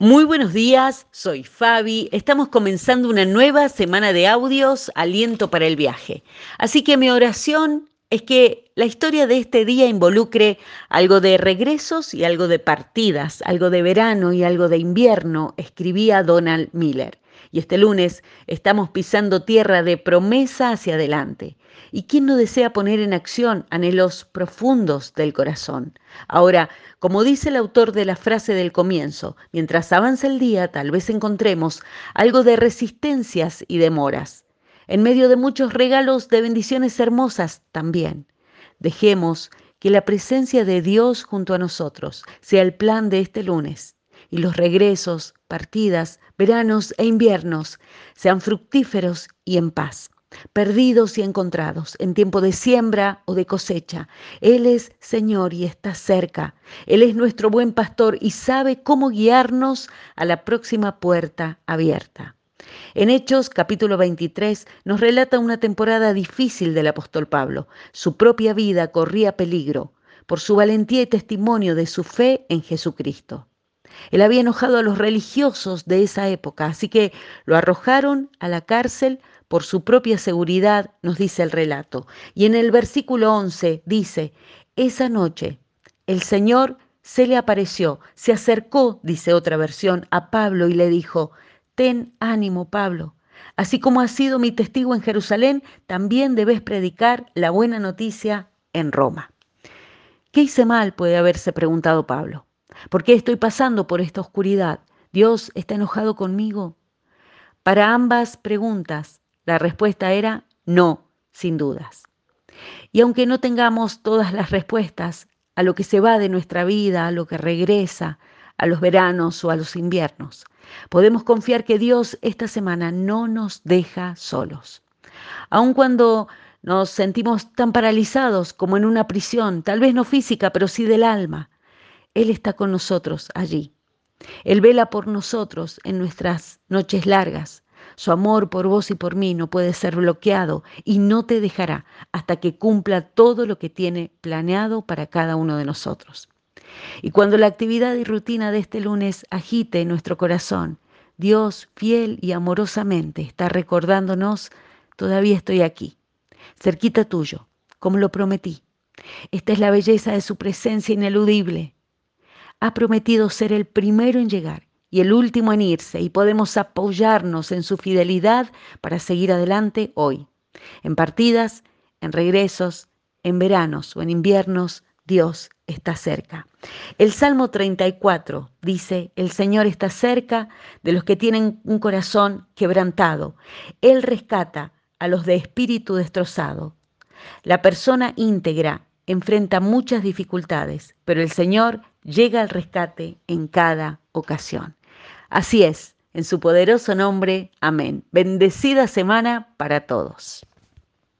Muy buenos días, soy Fabi. Estamos comenzando una nueva semana de audios, aliento para el viaje. Así que mi oración es que la historia de este día involucre algo de regresos y algo de partidas, algo de verano y algo de invierno, escribía Donald Miller. Y este lunes estamos pisando tierra de promesa hacia adelante. ¿Y quién no desea poner en acción anhelos profundos del corazón? Ahora, como dice el autor de la frase del comienzo, mientras avanza el día tal vez encontremos algo de resistencias y demoras, en medio de muchos regalos de bendiciones hermosas también. Dejemos que la presencia de Dios junto a nosotros sea el plan de este lunes y los regresos, partidas, veranos e inviernos sean fructíferos y en paz perdidos y encontrados, en tiempo de siembra o de cosecha. Él es Señor y está cerca. Él es nuestro buen pastor y sabe cómo guiarnos a la próxima puerta abierta. En Hechos capítulo 23 nos relata una temporada difícil del apóstol Pablo. Su propia vida corría peligro por su valentía y testimonio de su fe en Jesucristo. Él había enojado a los religiosos de esa época, así que lo arrojaron a la cárcel por su propia seguridad, nos dice el relato. Y en el versículo 11 dice, esa noche el Señor se le apareció, se acercó, dice otra versión, a Pablo y le dijo, ten ánimo, Pablo. Así como has sido mi testigo en Jerusalén, también debes predicar la buena noticia en Roma. ¿Qué hice mal? puede haberse preguntado Pablo. ¿Por qué estoy pasando por esta oscuridad? ¿Dios está enojado conmigo? Para ambas preguntas, la respuesta era no, sin dudas. Y aunque no tengamos todas las respuestas a lo que se va de nuestra vida, a lo que regresa, a los veranos o a los inviernos, podemos confiar que Dios esta semana no nos deja solos. Aun cuando nos sentimos tan paralizados como en una prisión, tal vez no física, pero sí del alma, Él está con nosotros allí. Él vela por nosotros en nuestras noches largas, su amor por vos y por mí no puede ser bloqueado y no te dejará hasta que cumpla todo lo que tiene planeado para cada uno de nosotros. Y cuando la actividad y rutina de este lunes agite nuestro corazón, Dios fiel y amorosamente está recordándonos, todavía estoy aquí, cerquita tuyo, como lo prometí. Esta es la belleza de su presencia ineludible. Ha prometido ser el primero en llegar y el último en irse y podemos apoyarnos en su fidelidad para seguir adelante hoy. En partidas, en regresos, en veranos o en inviernos, Dios está cerca. El Salmo 34 dice, el Señor está cerca de los que tienen un corazón quebrantado. Él rescata a los de espíritu destrozado. La persona íntegra enfrenta muchas dificultades, pero el Señor llega al rescate en cada ocasión. Así es, en su poderoso nombre, amén. Bendecida semana para todos.